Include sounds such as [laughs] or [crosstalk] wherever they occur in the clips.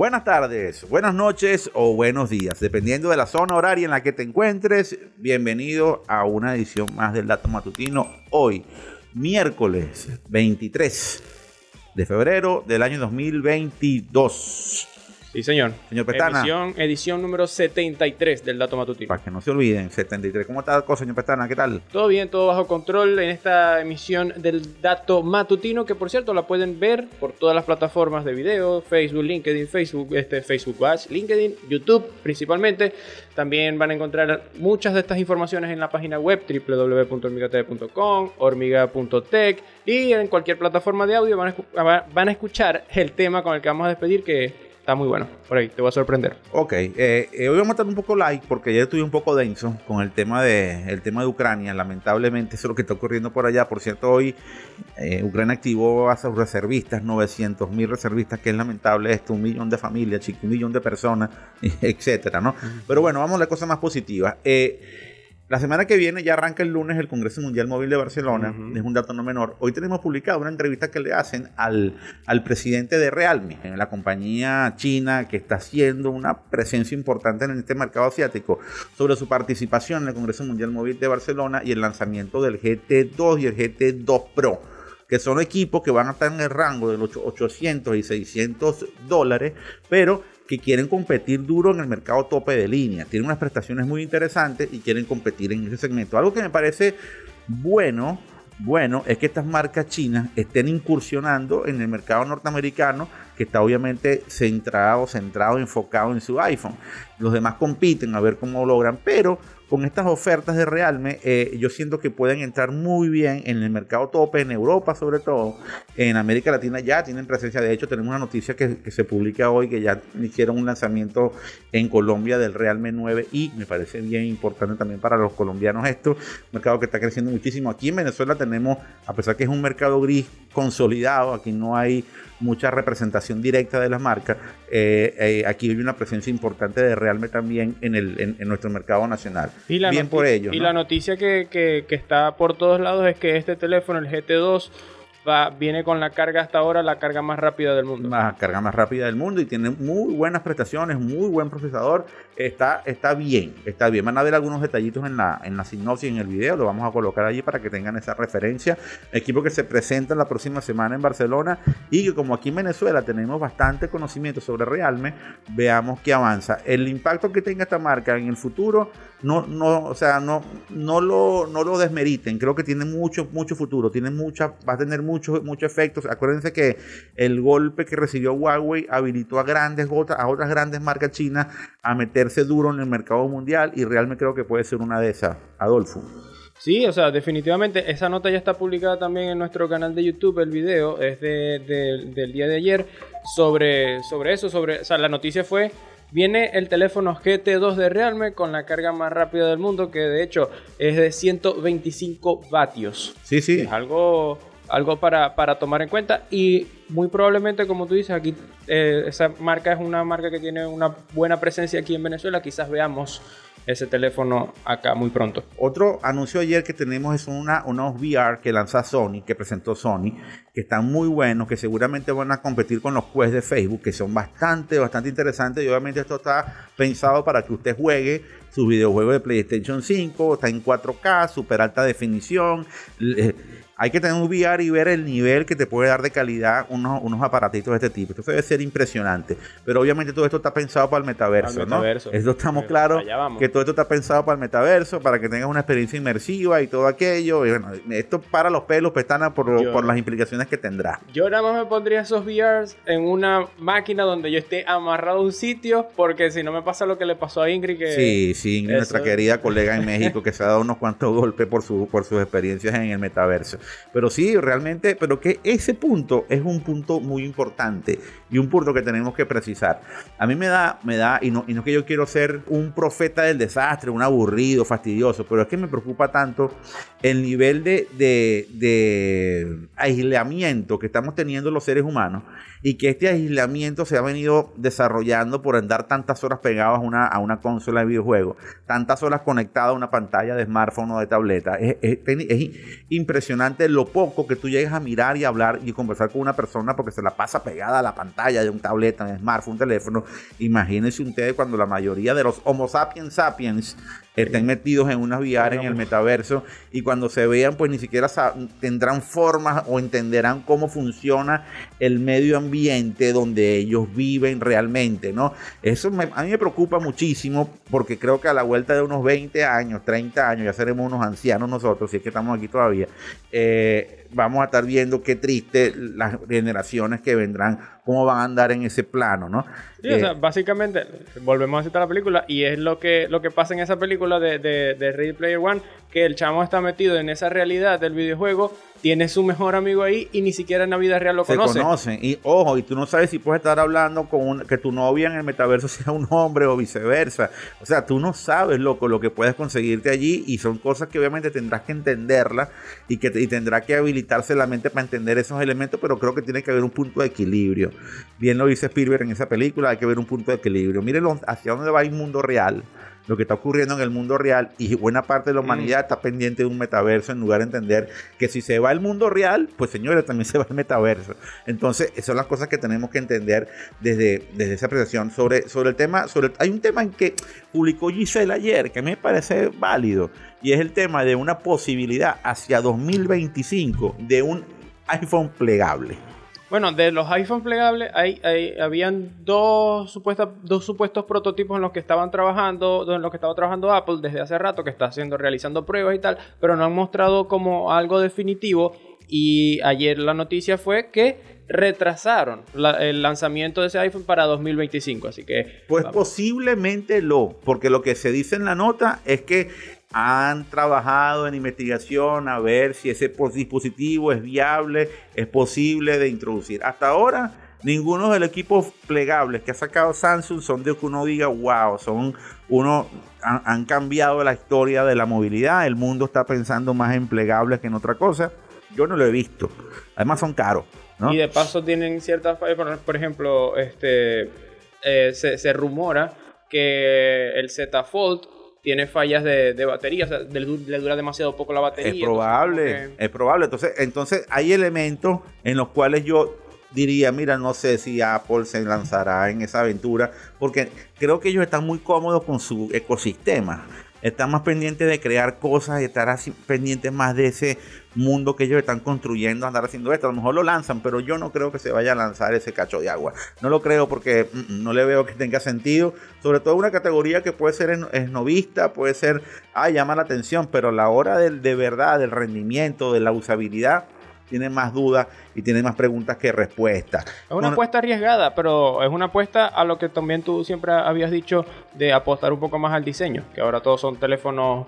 Buenas tardes, buenas noches o buenos días, dependiendo de la zona horaria en la que te encuentres. Bienvenido a una edición más del Dato Matutino. Hoy, miércoles 23 de febrero del año 2022. Sí, señor. Señor Petana. Edición, edición número 73 del Dato Matutino. Para que no se olviden, 73. ¿Cómo está la cosa, señor Petana? ¿Qué tal? Todo bien, todo bajo control en esta emisión del Dato Matutino, que por cierto la pueden ver por todas las plataformas de video, Facebook, LinkedIn, Facebook, este, Facebook Watch, LinkedIn, YouTube principalmente. También van a encontrar muchas de estas informaciones en la página web www.hormigatv.com, hormiga.tech y en cualquier plataforma de audio van a, van a escuchar el tema con el que vamos a despedir que Está muy bueno. Por ahí, te voy a sorprender. Ok, eh, eh, hoy vamos a estar un poco like porque ya estuve un poco denso con el tema de, el tema de Ucrania. Lamentablemente, [laughs] eso es lo que está ocurriendo por allá. Por cierto, hoy eh, Ucrania activó a sus reservistas, 900 mil reservistas, que es lamentable esto, un millón de familias, un millón de personas, [laughs] etcétera, ¿no? Pero bueno, vamos a la cosa más positiva. Eh, la semana que viene ya arranca el lunes el Congreso Mundial Móvil de Barcelona, es un dato no menor. Hoy tenemos publicado una entrevista que le hacen al, al presidente de Realme, la compañía china que está haciendo una presencia importante en este mercado asiático, sobre su participación en el Congreso Mundial Móvil de Barcelona y el lanzamiento del GT2 y el GT2 Pro que son equipos que van a estar en el rango de los 800 y 600 dólares, pero que quieren competir duro en el mercado tope de línea. Tienen unas prestaciones muy interesantes y quieren competir en ese segmento. Algo que me parece bueno, bueno, es que estas marcas chinas estén incursionando en el mercado norteamericano, que está obviamente centrado, centrado, enfocado en su iPhone. Los demás compiten a ver cómo logran, pero con estas ofertas de Realme, eh, yo siento que pueden entrar muy bien en el mercado tope, en Europa sobre todo, en América Latina ya tienen presencia. De hecho, tenemos una noticia que, se publica hoy que ya hicieron un lanzamiento en Colombia del Realme 9 y me parece bien importante también para los colombianos esto, un mercado que está creciendo muchísimo. Aquí en Venezuela tenemos, a pesar que es un mercado gris consolidado, aquí no hay mucha representación directa de las marcas, eh, eh, aquí hay una presencia importante de Realme también en, el, en, nuestro mercado nacional. Y la Bien por ello. Y la noticia que, que, que está por todos lados es que este teléfono, el GT2, viene con la carga hasta ahora, la carga más rápida del mundo. La carga más rápida del mundo y tiene muy buenas prestaciones, muy buen procesador. Está, está bien, está bien. Van a ver algunos detallitos en la, en la sinopsis, en el video, lo vamos a colocar allí para que tengan esa referencia. Equipo que se presenta la próxima semana en Barcelona y que como aquí en Venezuela tenemos bastante conocimiento sobre Realme, veamos que avanza. El impacto que tenga esta marca en el futuro, no, no, o sea, no, no, lo, no lo desmeriten. Creo que tiene mucho, mucho futuro, tiene mucha, va a tener muchos muchos efectos. Acuérdense que el golpe que recibió Huawei habilitó a grandes a otras grandes marcas chinas a meterse duro en el mercado mundial y realmente creo que puede ser una de esas. Adolfo. Sí, o sea, definitivamente esa nota ya está publicada también en nuestro canal de YouTube, el video es del día de ayer sobre, sobre eso, sobre, o sea, la noticia fue Viene el teléfono GT2 de Realme con la carga más rápida del mundo, que de hecho es de 125 vatios. Sí, sí. Es algo algo para, para, tomar en cuenta. Y muy probablemente como tú dices aquí eh, esa marca es una marca que tiene una buena presencia aquí en Venezuela. Quizás veamos ese teléfono acá muy pronto. Otro anuncio ayer que tenemos es una, unos VR que lanza Sony, que presentó Sony, que están muy buenos, que seguramente van a competir con los Quest de Facebook, que son bastante, bastante interesantes. Y obviamente esto está pensado para que usted juegue sus videojuegos de PlayStation 5, está en 4K, super alta definición hay que tener un VR y ver el nivel que te puede dar de calidad unos, unos aparatitos de este tipo. Esto debe ser impresionante. Pero obviamente todo esto está pensado para el metaverso, ¿no? Esto estamos claros que todo esto está pensado para el metaverso, para que tengas una experiencia inmersiva y todo aquello. Y bueno, esto para los pelos pestanas por, por las implicaciones que tendrá. Yo nada más me pondría esos VRs en una máquina donde yo esté amarrado a un sitio, porque si no me pasa lo que le pasó a Ingrid. Que sí, sí, Ingrid, nuestra querida colega en México, que se ha dado unos cuantos [laughs] golpes por, su, por sus experiencias en el metaverso. Pero sí, realmente, pero que ese punto es un punto muy importante y un punto que tenemos que precisar. A mí me da, me da, y no, y no que yo quiero ser un profeta del desastre, un aburrido, fastidioso, pero es que me preocupa tanto el nivel de, de, aislamiento que estamos teniendo los seres humanos y que este aislamiento se ha venido desarrollando por andar tantas horas pegados a una, a una consola de videojuegos, tantas horas conectadas a una pantalla de smartphone o de tableta. Es, impresionante lo poco que tú llegas a mirar y hablar y conversar con una persona porque se la pasa pegada a la pantalla de un tableta, un smartphone, un teléfono. Imagínense ustedes cuando la mayoría de los Homo sapiens sapiens estén metidos en una VR en el metaverso y cuando se vean pues ni siquiera tendrán formas o entenderán cómo funciona el medio ambiente donde ellos viven realmente, ¿no? Eso a mí me preocupa muchísimo porque creo que a la vuelta de unos 20 años, 30 años, ya seremos unos ancianos nosotros, si es que estamos aquí todavía, eh, vamos a estar viendo qué triste las generaciones que vendrán, cómo van a andar en ese plano, ¿no? Sí, o sea, eh, básicamente, volvemos a citar la película, y es lo que, lo que pasa en esa película de, de, de Ready Player One, que el chamo está metido en esa realidad del videojuego tiene su mejor amigo ahí y ni siquiera en la vida real lo conoce. Se conocen. Y ojo, y tú no sabes si puedes estar hablando con que tu novia en el metaverso [laughs] sea un hombre o viceversa. O sea, tú no sabes, loco, lo que puedes conseguirte allí y son cosas que obviamente tendrás que entenderlas y que y tendrá que habilitarse la mente para entender esos elementos, pero creo que tiene que haber un punto de equilibrio. Bien lo dice Spielberg en esa película, hay que ver un punto de equilibrio. Miren hacia dónde va el mundo real lo que está ocurriendo en el mundo real y buena parte de la humanidad está pendiente de un metaverso en lugar de entender que si se va el mundo real, pues señores, también se va el metaverso. Entonces, esas son las cosas que tenemos que entender desde, desde esa apreciación sobre, sobre el tema. Sobre, hay un tema en que publicó Giselle ayer que me parece válido y es el tema de una posibilidad hacia 2025 de un iPhone plegable. Bueno, de los iPhone plegables, hay, habían dos, supuestas, dos supuestos prototipos en los que estaban trabajando, en los que estaba trabajando Apple desde hace rato, que está haciendo, realizando pruebas y tal, pero no han mostrado como algo definitivo. Y ayer la noticia fue que retrasaron el lanzamiento de ese iPhone para 2025. Así que. Pues posiblemente lo, porque lo que se dice en la nota es que han trabajado en investigación a ver si ese dispositivo es viable, es posible de introducir. Hasta ahora, ninguno de los equipos plegables que ha sacado Samsung son de que uno diga, wow, son uno, han, cambiado la historia de la movilidad, el mundo está pensando más en plegables que en otra cosa. Yo no lo he visto. Además son caros. Y de paso tienen ciertas por ejemplo, este, eh, se, se rumora que el Z Fold tiene fallas de, batería, o sea, le, dura demasiado poco la batería. Es probable, es probable. Entonces, entonces hay elementos en los cuales yo diría, mira, no sé si Apple se lanzará en esa aventura, porque creo que ellos están muy cómodos con su ecosistema están más pendientes de crear cosas y estar así pendientes más de ese mundo que ellos están construyendo, andar haciendo esto. A lo mejor lo lanzan, pero yo no creo que se vaya a lanzar ese cacho de agua. No lo creo porque mm, mm, no le veo que tenga sentido. Sobre todo una categoría que puede ser esnovista, puede ser, ah, llama la atención, pero la hora de verdad, del rendimiento, de la usabilidad, tiene más dudas y tiene más preguntas que respuestas. Es una apuesta arriesgada, pero es una apuesta a lo que también tú siempre habías dicho de apostar un poco más al diseño, que ahora todos son teléfonos.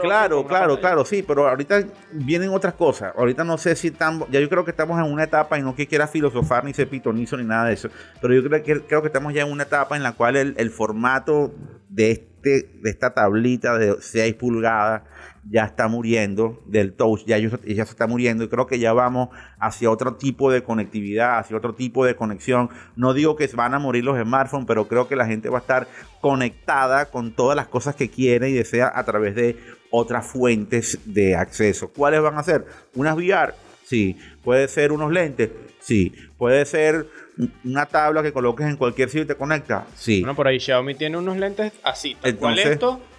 claro, claro, claro, sí, pero ahorita vienen otras cosas. Ahorita no sé si estamos, ya yo creo que estamos en una etapa y no que quiera filosofar ni ser pitonizo ni nada de eso, pero yo creo que, creo que estamos ya en una etapa en la cual el, el formato de, este, de esta tablita de 6 pulgadas ya está muriendo del touch, ya, ya se está muriendo y creo que ya vamos hacia otro tipo de conectividad, hacia otro tipo de conexión. No digo que van a morir los smartphones, pero creo que la gente va a estar conectada con todas las cosas que quiere y desea a través de otras fuentes de acceso. ¿Cuáles van a ser? Unas VR, sí. Puede ser unos lentes, sí. Puede ser una tabla que coloques en cualquier sitio y te conecta, sí. Bueno, por ahí Xiaomi tiene unos lentes así, tal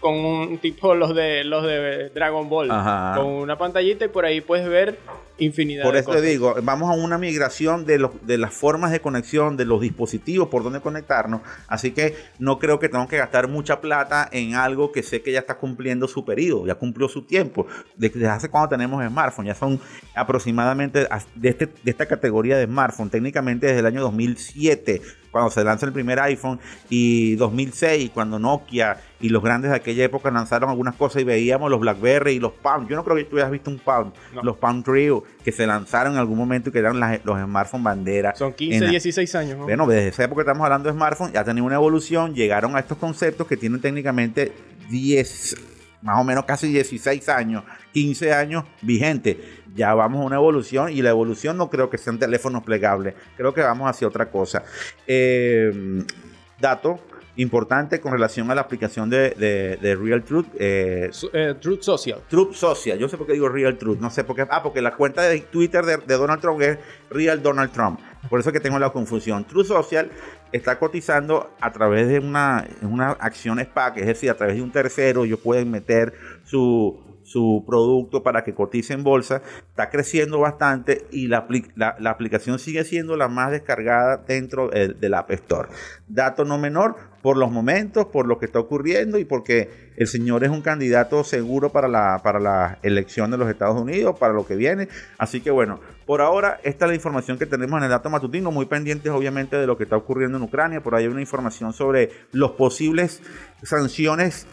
con un tipo [laughs] los de los de Dragon Ball, con una pantallita y por ahí puedes ver infinidad por eso te digo, vamos a una migración de, los, de las formas de conexión, de los dispositivos por donde conectarnos, así que no creo que tengo que gastar mucha plata en algo que sé que ya está cumpliendo su periodo, ya cumplió su tiempo, desde hace cuando tenemos smartphone, ya son aproximadamente de, este, de esta categoría de smartphone, técnicamente desde el año 2007 cuando se lanza el primer iPhone y 2006 cuando Nokia y los grandes de aquella época lanzaron algunas cosas y veíamos los BlackBerry y los Palm. Yo no creo que tú hayas visto un Palm, los Palm Trio que se lanzaron en algún momento y que eran los smartphones bandera. Son 15, 16 años. Bueno, desde esa época estamos hablando de smartphones, ya tenido una evolución, llegaron a estos conceptos que tienen técnicamente 10 más o menos casi 16 años, 15 años vigente. Ya vamos a una evolución y la evolución no creo que sean teléfonos plegables, creo que vamos hacia otra cosa. Eh, dato, importante con relación a la aplicación de, Real Truth. Eh, eh, Truth Social. Truth Social. Yo sé por qué digo Real Truth. No sé por qué. Ah, porque la cuenta de Twitter de, Donald Trump es Real Donald Trump. Por eso es que tengo la confusión. Truth Social está cotizando a través de una, una acción SPAC, es decir, a través de un tercero, ellos pueden meter su su producto para que cotice en bolsa, está creciendo bastante y la, la, aplicación sigue siendo la más descargada dentro del, App Store. Dato no menor por los momentos, por lo que está ocurriendo y porque el señor es un candidato seguro para la, para elección de los Estados Unidos, para lo que viene. Así que bueno, por ahora esta es la información que tenemos en el dato matutino, muy pendientes obviamente de lo que está ocurriendo en Ucrania. Por ahí hay una información sobre los posibles sanciones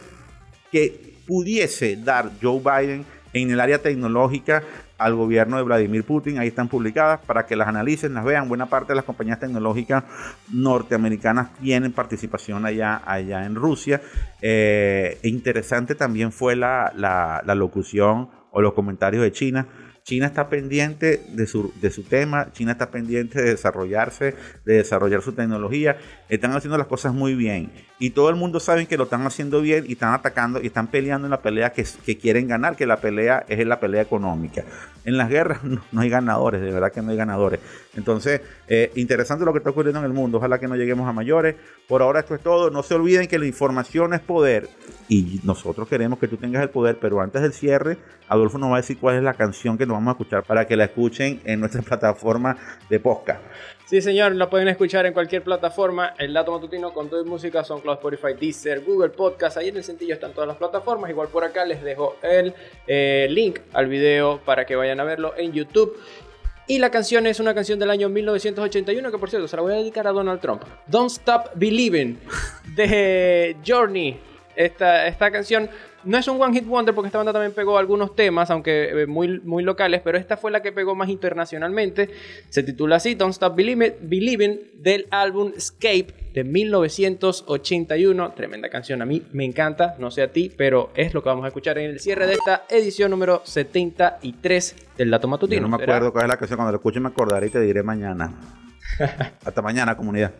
que pudiese dar Joe Biden en el área tecnológica al gobierno de Vladimir Putin. Ahí están publicadas para que las analicen, las vean. Buena parte de las compañías tecnológicas norteamericanas tienen participación allá, allá en Rusia. Eh, interesante también fue la, la locución o los comentarios de China China está pendiente de su, de su tema, China está pendiente de desarrollarse, de desarrollar su tecnología. Están haciendo las cosas muy bien. Y todo el mundo sabe que lo están haciendo bien y están atacando y están peleando en la pelea que, quieren ganar, que la pelea es la pelea económica. En las guerras [laughs] no, hay ganadores, de verdad que no hay ganadores. Entonces, eh, interesante lo que está ocurriendo en el mundo. Ojalá que no lleguemos a mayores. Por ahora esto es todo. No se olviden que la información es poder y nosotros queremos que tú tengas el poder, pero antes del cierre, Adolfo nos va a decir cuál es la canción que nos vamos a escuchar para que la escuchen en nuestra [laughs] plataforma de podcast. Sí, señor, la pueden escuchar en cualquier plataforma. El Dato Matutino con toda música son Cloud Spotify, Deezer, Google Podcast. Ahí en el sencillo están todas las plataformas. Igual por acá les dejo el eh, link al video para que vayan a verlo en YouTube. Y la canción es una canción del año 1981 que por cierto se la voy a dedicar a Donald Trump. Don't Stop Believing de Journey. Esta, esta canción no es un One Hit Wonder porque esta banda también pegó algunos temas, aunque eh, muy, muy locales, pero esta fue la que pegó más internacionalmente. Se titula así, Don't Stop Believing, del álbum Escape de 1981. Tremenda canción, a mí me encanta, no sé a ti, pero es lo que vamos a escuchar en el cierre de esta edición número 73 del Dato Matutino. no me acuerdo cuál es la canción, cuando la escuche me acordaré y te diré mañana. [laughs] Hasta mañana, comunidad.